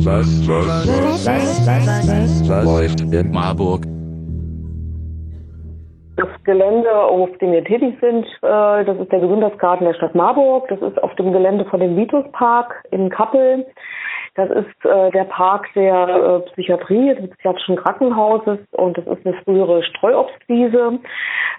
Was, was, was, was, was, was läuft in Marburg? Das Gelände, auf dem wir tätig sind, äh, das ist der Gesundheitsgarten der Stadt Marburg. Das ist auf dem Gelände von dem Vituspark in Kappel. Das ist äh, der Park der äh, Psychiatrie, des psychiatrischen Krankenhauses und das ist eine frühere Streuobstwiese,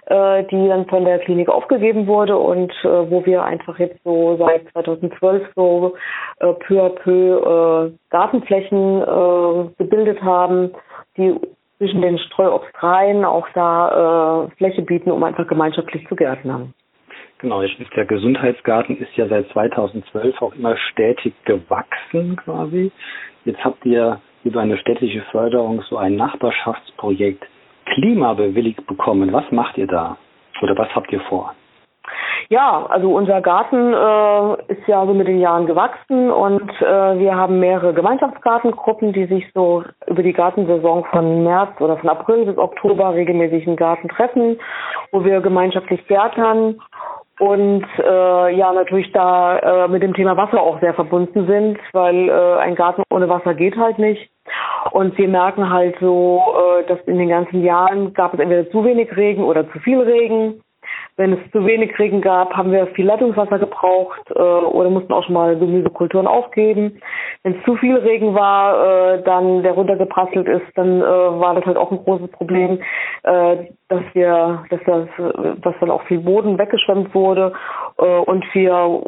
äh, die dann von der Klinik aufgegeben wurde und äh, wo wir einfach jetzt so seit 2012 so äh, peu à peu äh, Gartenflächen äh, gebildet haben, die zwischen den Streuobstreihen auch da äh, Fläche bieten, um einfach gemeinschaftlich zu gärtnern. Genau, der Gesundheitsgarten ist ja seit 2012 auch immer stetig gewachsen quasi. Jetzt habt ihr über eine städtische Förderung so ein Nachbarschaftsprojekt Klima bewilligt bekommen. Was macht ihr da? Oder was habt ihr vor? Ja, also unser Garten äh, ist ja so mit den Jahren gewachsen und äh, wir haben mehrere Gemeinschaftsgartengruppen, die sich so über die Gartensaison von März oder von April bis Oktober regelmäßig im Garten treffen, wo wir gemeinschaftlich gärtnern und äh, ja natürlich da äh, mit dem Thema Wasser auch sehr verbunden sind, weil äh, ein Garten ohne Wasser geht halt nicht. Und wir merken halt so, äh, dass in den ganzen Jahren gab es entweder zu wenig Regen oder zu viel Regen. Wenn es zu wenig Regen gab, haben wir viel Leitungswasser gebraucht äh, oder mussten auch schon mal Gemüsekulturen aufgeben. Wenn es zu viel Regen war, äh, dann der runtergeprasselt ist, dann äh, war das halt auch ein großes Problem, äh, dass wir, dass das, dass dann auch viel Boden weggeschwemmt wurde äh, und wir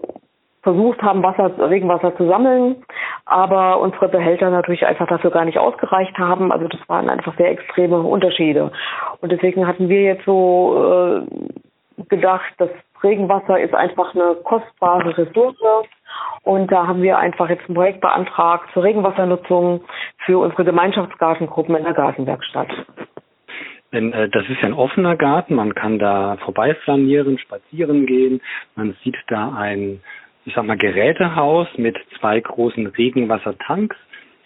versucht haben, Wasser, Regenwasser zu sammeln, aber unsere Behälter natürlich einfach dafür gar nicht ausgereicht haben. Also das waren einfach sehr extreme Unterschiede. Und deswegen hatten wir jetzt so äh, gedacht, das Regenwasser ist einfach eine kostbare Ressource. Und da haben wir einfach jetzt ein Projekt beantragt zur Regenwassernutzung für unsere Gemeinschaftsgartengruppen in der Gartenwerkstatt. Äh, das ist ja ein offener Garten, man kann da vorbeiflanieren, spazieren gehen, man sieht da ein, ich sag mal, Gerätehaus mit zwei großen Regenwassertanks.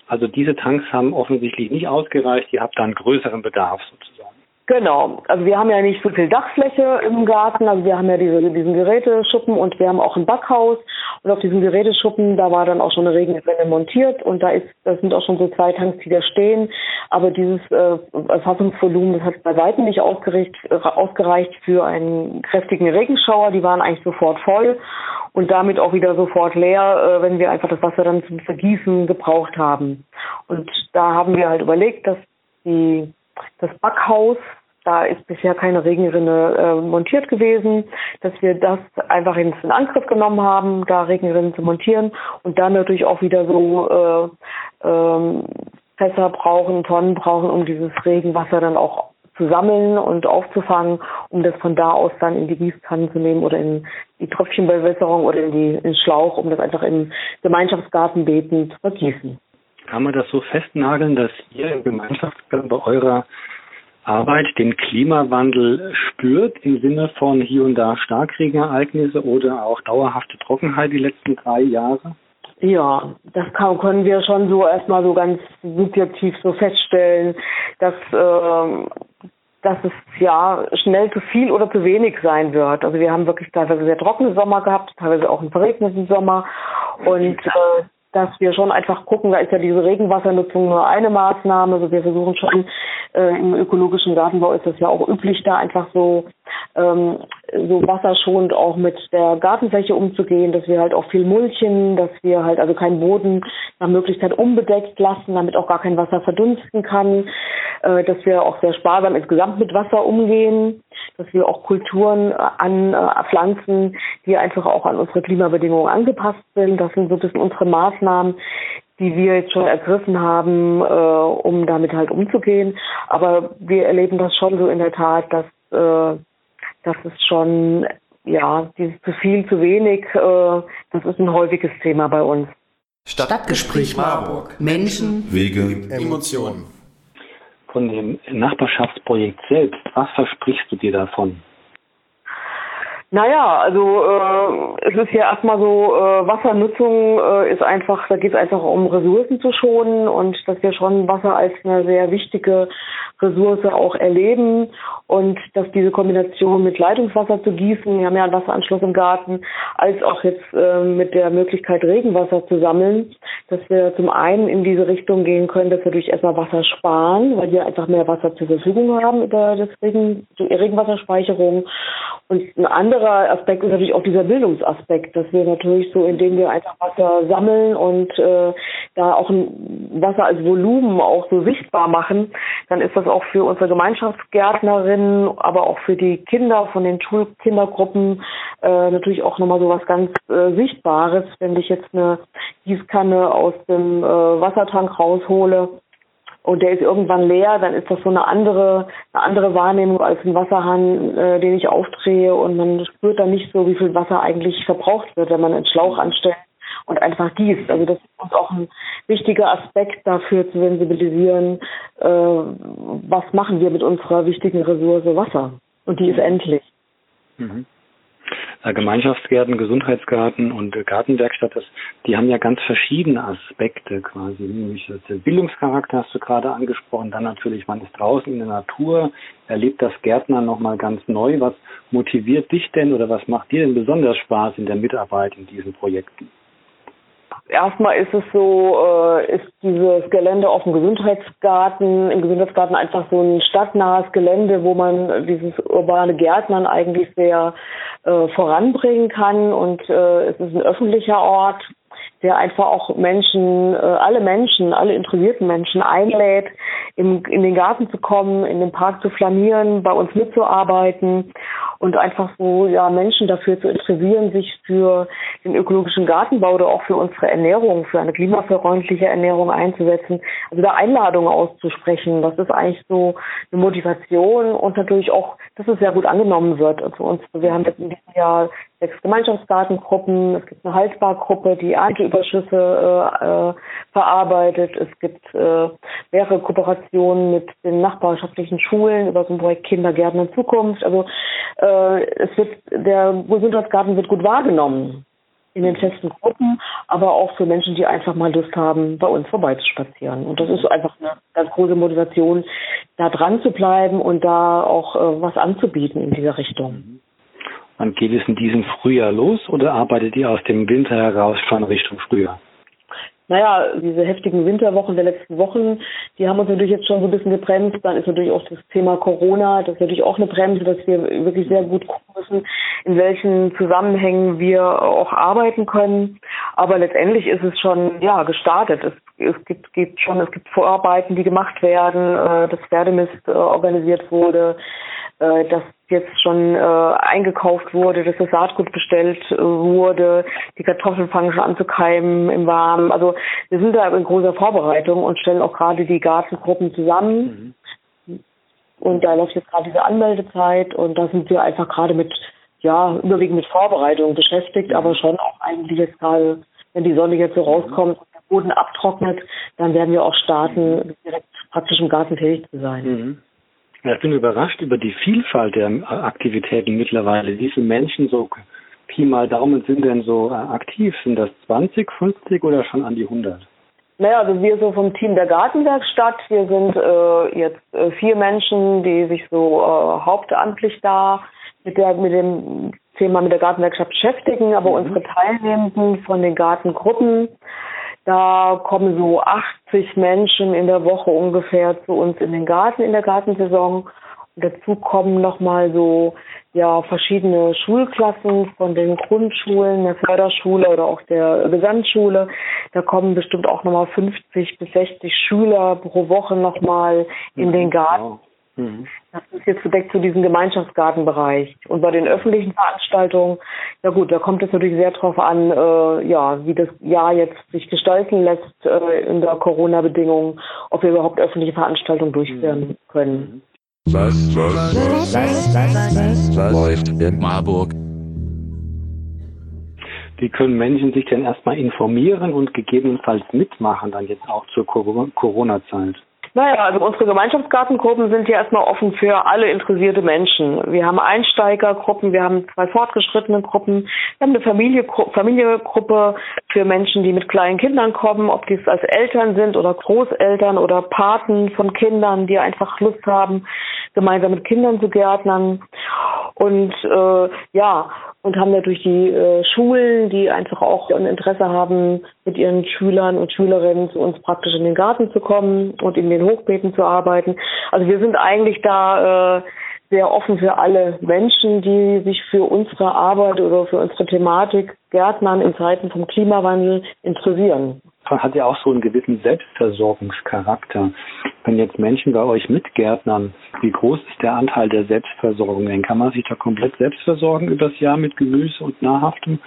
Also diese Tanks haben offensichtlich nicht ausgereicht, ihr habt da einen größeren Bedarf sozusagen. Genau, also wir haben ja nicht so viel Dachfläche im Garten, also wir haben ja diese, diesen Geräteschuppen und wir haben auch ein Backhaus. Und auf diesem Geräteschuppen, da war dann auch schon eine Regenrinne montiert. Und da ist, das sind auch schon so zwei Tanks, die da stehen, aber dieses äh, Erfassungsvolumen, das hat bei weitem nicht ausgereicht, ausgereicht für einen kräftigen Regenschauer, die waren eigentlich sofort voll und damit auch wieder sofort leer, äh, wenn wir einfach das Wasser dann zum Vergießen gebraucht haben. Und da haben wir halt überlegt, dass die das Backhaus, da ist bisher keine Regenrinne äh, montiert gewesen, dass wir das einfach in Angriff genommen haben, da Regenrinnen zu montieren und dann natürlich auch wieder so äh, ähm, Fässer brauchen, Tonnen brauchen, um dieses Regenwasser dann auch zu sammeln und aufzufangen, um das von da aus dann in die Gießkannen zu nehmen oder in die Tröpfchenbewässerung oder in, die, in den Schlauch, um das einfach im Gemeinschaftsgartenbeeten zu vergießen. Kann man das so festnageln, dass ihr im Gemeinschaftsgarten bei eurer Arbeit den Klimawandel spürt im Sinne von hier und da Starkregenereignisse oder auch dauerhafte Trockenheit die letzten drei Jahre? Ja, das kann, können wir schon so erstmal so ganz subjektiv so feststellen, dass, äh, dass es ja schnell zu viel oder zu wenig sein wird. Also wir haben wirklich teilweise sehr trockene Sommer gehabt, teilweise auch einen verregneten Sommer und äh, dass wir schon einfach gucken, da ist ja diese Regenwassernutzung nur eine Maßnahme. Also wir versuchen schon äh, im ökologischen Gartenbau ist das ja auch üblich, da einfach so ähm, so wasserschonend auch mit der Gartenfläche umzugehen, dass wir halt auch viel mulchen, dass wir halt also keinen Boden nach Möglichkeit unbedeckt lassen, damit auch gar kein Wasser verdunsten kann, dass wir auch sehr sparsam insgesamt mit Wasser umgehen, dass wir auch Kulturen äh, anpflanzen, äh, die einfach auch an unsere Klimabedingungen angepasst sind. Das sind so ein bisschen unsere Maßnahmen, die wir jetzt schon ergriffen haben, äh, um damit halt umzugehen. Aber wir erleben das schon so in der Tat, dass äh, das ist schon, ja, dieses zu viel, zu wenig, äh, das ist ein häufiges Thema bei uns. Stadtgespräch Marburg. Menschen, Wege, Emotionen. Von dem Nachbarschaftsprojekt selbst, was versprichst du dir davon? Naja, also äh, es ist ja erstmal so, äh, Wassernutzung äh, ist einfach, da geht es einfach um Ressourcen zu schonen und dass wir schon Wasser als eine sehr wichtige Ressource auch erleben und dass diese Kombination mit Leitungswasser zu gießen, wir haben ja einen Wasseranschluss im Garten, als auch jetzt äh, mit der Möglichkeit Regenwasser zu sammeln, dass wir zum einen in diese Richtung gehen können, dass wir durch erstmal Wasser sparen, weil wir einfach mehr Wasser zur Verfügung haben über das Regen, die Regenwasserspeicherung. Und ein anderer Aspekt ist natürlich auch dieser Bildungsaspekt, dass wir natürlich so, indem wir einfach Wasser sammeln und äh, da auch ein Wasser als Volumen auch so sichtbar machen, dann ist das auch für unsere Gemeinschaftsgärtnerinnen, aber auch für die Kinder von den Schulkindergruppen äh, natürlich auch nochmal so was ganz äh, Sichtbares, wenn ich jetzt eine Gießkanne aus dem äh, Wassertank raushole und der ist irgendwann leer, dann ist das so eine andere, eine andere Wahrnehmung als ein Wasserhahn, äh, den ich aufdrehe und man spürt dann nicht so, wie viel Wasser eigentlich verbraucht wird, wenn man einen Schlauch anstellt und einfach gießt. Also das ist uns auch ein wichtiger Aspekt dafür zu sensibilisieren, äh, was machen wir mit unserer wichtigen Ressource Wasser. Und die ist endlich. Mhm. Äh, Gemeinschaftsgärten, Gesundheitsgarten und Gartenwerkstatt, das, die haben ja ganz verschiedene Aspekte quasi. Nämlich den Bildungscharakter hast du gerade angesprochen, dann natürlich, man ist draußen in der Natur, erlebt das Gärtner nochmal ganz neu. Was motiviert dich denn oder was macht dir denn besonders Spaß in der Mitarbeit in diesen Projekten? Erstmal ist es so, äh, ist dieses Gelände auf dem Gesundheitsgarten, im Gesundheitsgarten einfach so ein stadtnahes Gelände, wo man dieses urbane Gärtnern eigentlich sehr äh, voranbringen kann. Und äh, es ist ein öffentlicher Ort, der einfach auch Menschen, äh, alle Menschen, alle interessierten Menschen einlädt, in, in den Garten zu kommen, in den Park zu flanieren, bei uns mitzuarbeiten und einfach so ja Menschen dafür zu interessieren, sich für den ökologischen Gartenbau oder auch für unsere Ernährung, für eine klimafreundliche Ernährung einzusetzen. Also da Einladungen auszusprechen, das ist eigentlich so eine Motivation und natürlich auch, dass es sehr gut angenommen wird. Also uns, wir haben jetzt in diesem Jahr sechs Gemeinschaftsgartengruppen, es gibt eine Haltbargruppe, die Ernteüberschüsse äh, äh, verarbeitet, es gibt äh, mehrere Kooperationen mit den nachbarschaftlichen Schulen über so ein Projekt Kindergärten in Zukunft. Also äh, es wird der Gesundheitsgarten wird gut wahrgenommen in den festen Gruppen, aber auch für Menschen, die einfach mal Lust haben, bei uns vorbeizuspazieren. Und das ist einfach eine ganz große Motivation, da dran zu bleiben und da auch äh, was anzubieten in dieser Richtung. Wann geht es in diesem Frühjahr los oder arbeitet ihr aus dem Winter heraus schon Richtung Frühjahr? Naja, diese heftigen Winterwochen der letzten Wochen, die haben uns natürlich jetzt schon so ein bisschen gebremst. Dann ist natürlich auch das Thema Corona, das ist natürlich auch eine Bremse, dass wir wirklich sehr gut gucken müssen, in welchen Zusammenhängen wir auch arbeiten können. Aber letztendlich ist es schon, ja, gestartet. Es, es gibt, gibt schon, es gibt Vorarbeiten, die gemacht werden, äh, das Pferdemist äh, organisiert wurde, äh, dass jetzt schon äh, eingekauft wurde, dass das Saatgut bestellt äh, wurde, die Kartoffeln fangen schon an zu keimen im Warmen. Also wir sind da in großer Vorbereitung und stellen auch gerade die Gartengruppen zusammen. Mhm. Und da läuft jetzt gerade diese Anmeldezeit und da sind wir einfach gerade mit, ja, überwiegend mit Vorbereitung beschäftigt, mhm. aber schon auch eigentlich jetzt gerade, wenn die Sonne jetzt so rauskommt und der Boden abtrocknet, dann werden wir auch starten, direkt praktisch im Garten tätig zu sein. Mhm. Ich bin überrascht über die Vielfalt der Aktivitäten mittlerweile. Wie viele Menschen so Pi mal Daumen sind denn so äh, aktiv? Sind das 20, 50 oder schon an die 100? Naja, also wir so vom Team der Gartenwerkstatt, wir sind äh, jetzt äh, vier Menschen, die sich so äh, hauptamtlich da mit der mit dem Thema mit der Gartenwerkstatt beschäftigen, aber mhm. unsere Teilnehmenden von den Gartengruppen da kommen so 80 Menschen in der Woche ungefähr zu uns in den Garten in der Gartensaison. Und dazu kommen nochmal so ja verschiedene Schulklassen von den Grundschulen, der Förderschule oder auch der Gesamtschule. Da kommen bestimmt auch nochmal 50 bis 60 Schüler pro Woche nochmal in den Garten. Mhm. Das ist jetzt gedeckt zu diesem Gemeinschaftsgartenbereich. Und bei den öffentlichen Veranstaltungen, ja gut, da kommt es natürlich sehr darauf an, äh, ja, wie das Jahr jetzt sich gestalten lässt äh, in der Corona-Bedingung, ob wir überhaupt öffentliche Veranstaltungen durchführen mhm. können. Was, was, was, was, was, was läuft in Marburg? Wie können Menschen sich denn erstmal informieren und gegebenenfalls mitmachen, dann jetzt auch zur Corona-Zeit? Naja, also unsere Gemeinschaftsgartengruppen sind ja erstmal offen für alle interessierte Menschen. Wir haben Einsteigergruppen, wir haben zwei fortgeschrittene Gruppen, wir haben eine Familie, Familiengruppe für Menschen, die mit kleinen Kindern kommen, ob dies als Eltern sind oder Großeltern oder Paten von Kindern, die einfach Lust haben, gemeinsam mit Kindern zu gärtnern. Und äh, ja, und haben natürlich die äh, Schulen, die einfach auch ein Interesse haben, mit ihren Schülern und Schülerinnen zu uns praktisch in den Garten zu kommen und in den Hochbeeten zu arbeiten. Also wir sind eigentlich da äh, sehr offen für alle Menschen, die sich für unsere Arbeit oder für unsere Thematik Gärtnern in Zeiten vom Klimawandel interessieren hat ja auch so einen gewissen Selbstversorgungscharakter. Wenn jetzt Menschen bei euch mitgärtnern, wie groß ist der Anteil der Selbstversorgung denn? Kann man sich da komplett selbst versorgen übers Jahr mit Gemüse und Nahrhaftem?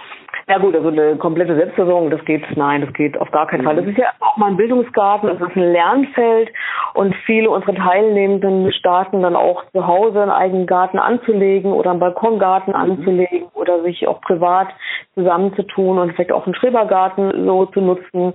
Ja gut, also eine komplette Selbstversorgung, das geht, nein, das geht auf gar keinen Fall. Das ist ja auch mal ein Bildungsgarten, es ist ein Lernfeld und viele unserer Teilnehmenden starten dann auch zu Hause einen eigenen Garten anzulegen oder einen Balkongarten mhm. anzulegen oder sich auch privat zusammenzutun und vielleicht auch einen Schrebergarten so zu nutzen.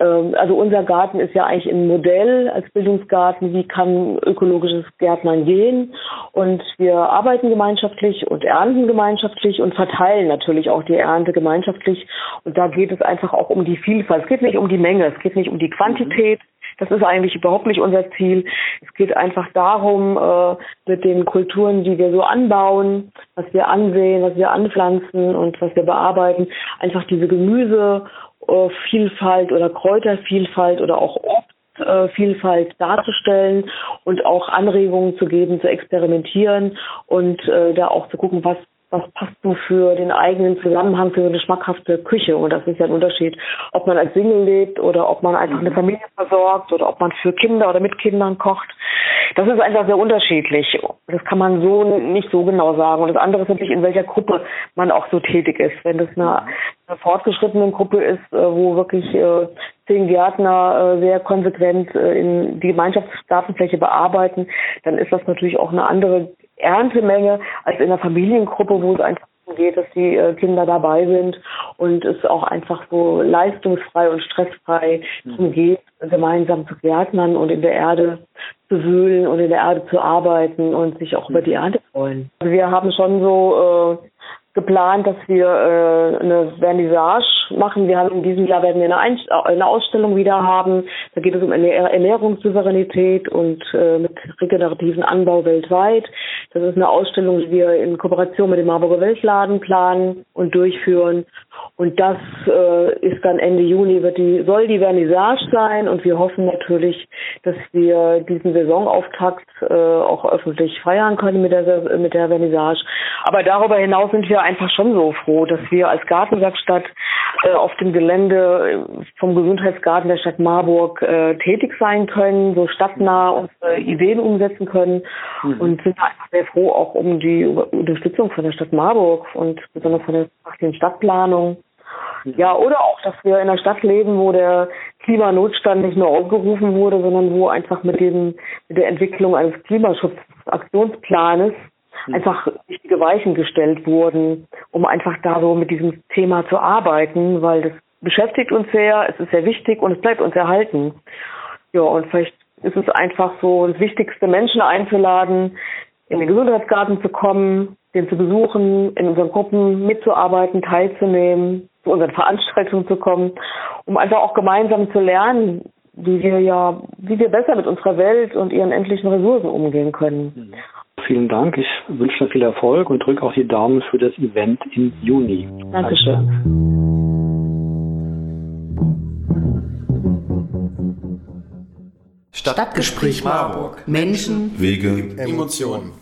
Ähm, also unser Garten ist ja eigentlich ein Modell als Bildungsgarten, wie kann ökologisches Gärtnern gehen und wir arbeiten gemeinschaftlich und ernten gemeinschaftlich und verteilen natürlich auch die Ernte gemeinschaftlich. Und da geht es einfach auch um die Vielfalt. Es geht nicht um die Menge, es geht nicht um die Quantität. Das ist eigentlich überhaupt nicht unser Ziel. Es geht einfach darum, äh, mit den Kulturen, die wir so anbauen, was wir ansehen, was wir anpflanzen und was wir bearbeiten, einfach diese Gemüsevielfalt oder Kräutervielfalt oder auch Obstvielfalt darzustellen und auch Anregungen zu geben, zu experimentieren und äh, da auch zu gucken, was was passt so für den eigenen Zusammenhang, für eine schmackhafte Küche. Und das ist ja ein Unterschied, ob man als Single lebt oder ob man einfach eine mhm. Familie versorgt oder ob man für Kinder oder mit Kindern kocht. Das ist einfach sehr unterschiedlich. Das kann man so nicht so genau sagen. Und das andere ist natürlich, in welcher Gruppe man auch so tätig ist. Wenn das eine, eine fortgeschrittene Gruppe ist, äh, wo wirklich äh, zehn Gärtner äh, sehr konsequent in die Gemeinschaftsgartenfläche bearbeiten, dann ist das natürlich auch eine andere Erntemenge als in der Familiengruppe, wo es einfach geht, dass die äh, Kinder dabei sind und es auch einfach so leistungsfrei und stressfrei mhm. geht, gemeinsam zu gärtnern und in der Erde zu wühlen und in der Erde zu arbeiten und sich auch mhm. über die Ernte freuen. Also wir haben schon so äh, geplant, dass wir äh, eine Vernissage machen. Wir haben in diesem Jahr werden wir eine, Einst eine Ausstellung wieder haben. Da geht es um Ernährungssouveränität und äh, mit regenerativen Anbau weltweit. Das ist eine Ausstellung, die wir in Kooperation mit dem Marburger Weltladen planen und durchführen. Und das äh, ist dann Ende Juni wird die soll die Vernissage sein und wir hoffen natürlich, dass wir diesen Saisonauftakt äh, auch öffentlich feiern können mit der mit der Vernissage. Aber darüber hinaus sind wir einfach schon so froh, dass wir als Gartenwerkstatt äh, auf dem Gelände äh, vom Gesundheitsgarten der Stadt Marburg äh, tätig sein können, so stadtnah unsere Ideen umsetzen können mhm. und sind einfach sehr froh auch um die Unterstützung von der Stadt Marburg und besonders von der Stadtplanung. Ja, oder auch, dass wir in einer Stadt leben, wo der Klimanotstand nicht nur ausgerufen wurde, sondern wo einfach mit dem, mit der Entwicklung eines Klimaschutzaktionsplanes hm. einfach wichtige Weichen gestellt wurden, um einfach da so mit diesem Thema zu arbeiten, weil das beschäftigt uns sehr, es ist sehr wichtig und es bleibt uns erhalten. Ja, und vielleicht ist es einfach so das Wichtigste, Menschen einzuladen, in den Gesundheitsgarten zu kommen, den zu besuchen, in unseren Gruppen mitzuarbeiten, teilzunehmen, zu unseren Veranstaltungen zu kommen, um einfach auch gemeinsam zu lernen, wie wir ja, wie wir besser mit unserer Welt und ihren endlichen Ressourcen umgehen können. Mhm vielen Dank. Ich wünsche dir viel Erfolg und drücke auch die Daumen für das Event im Juni. Dankeschön. Stadtgespräch Marburg. Menschen, Wege, Emotionen.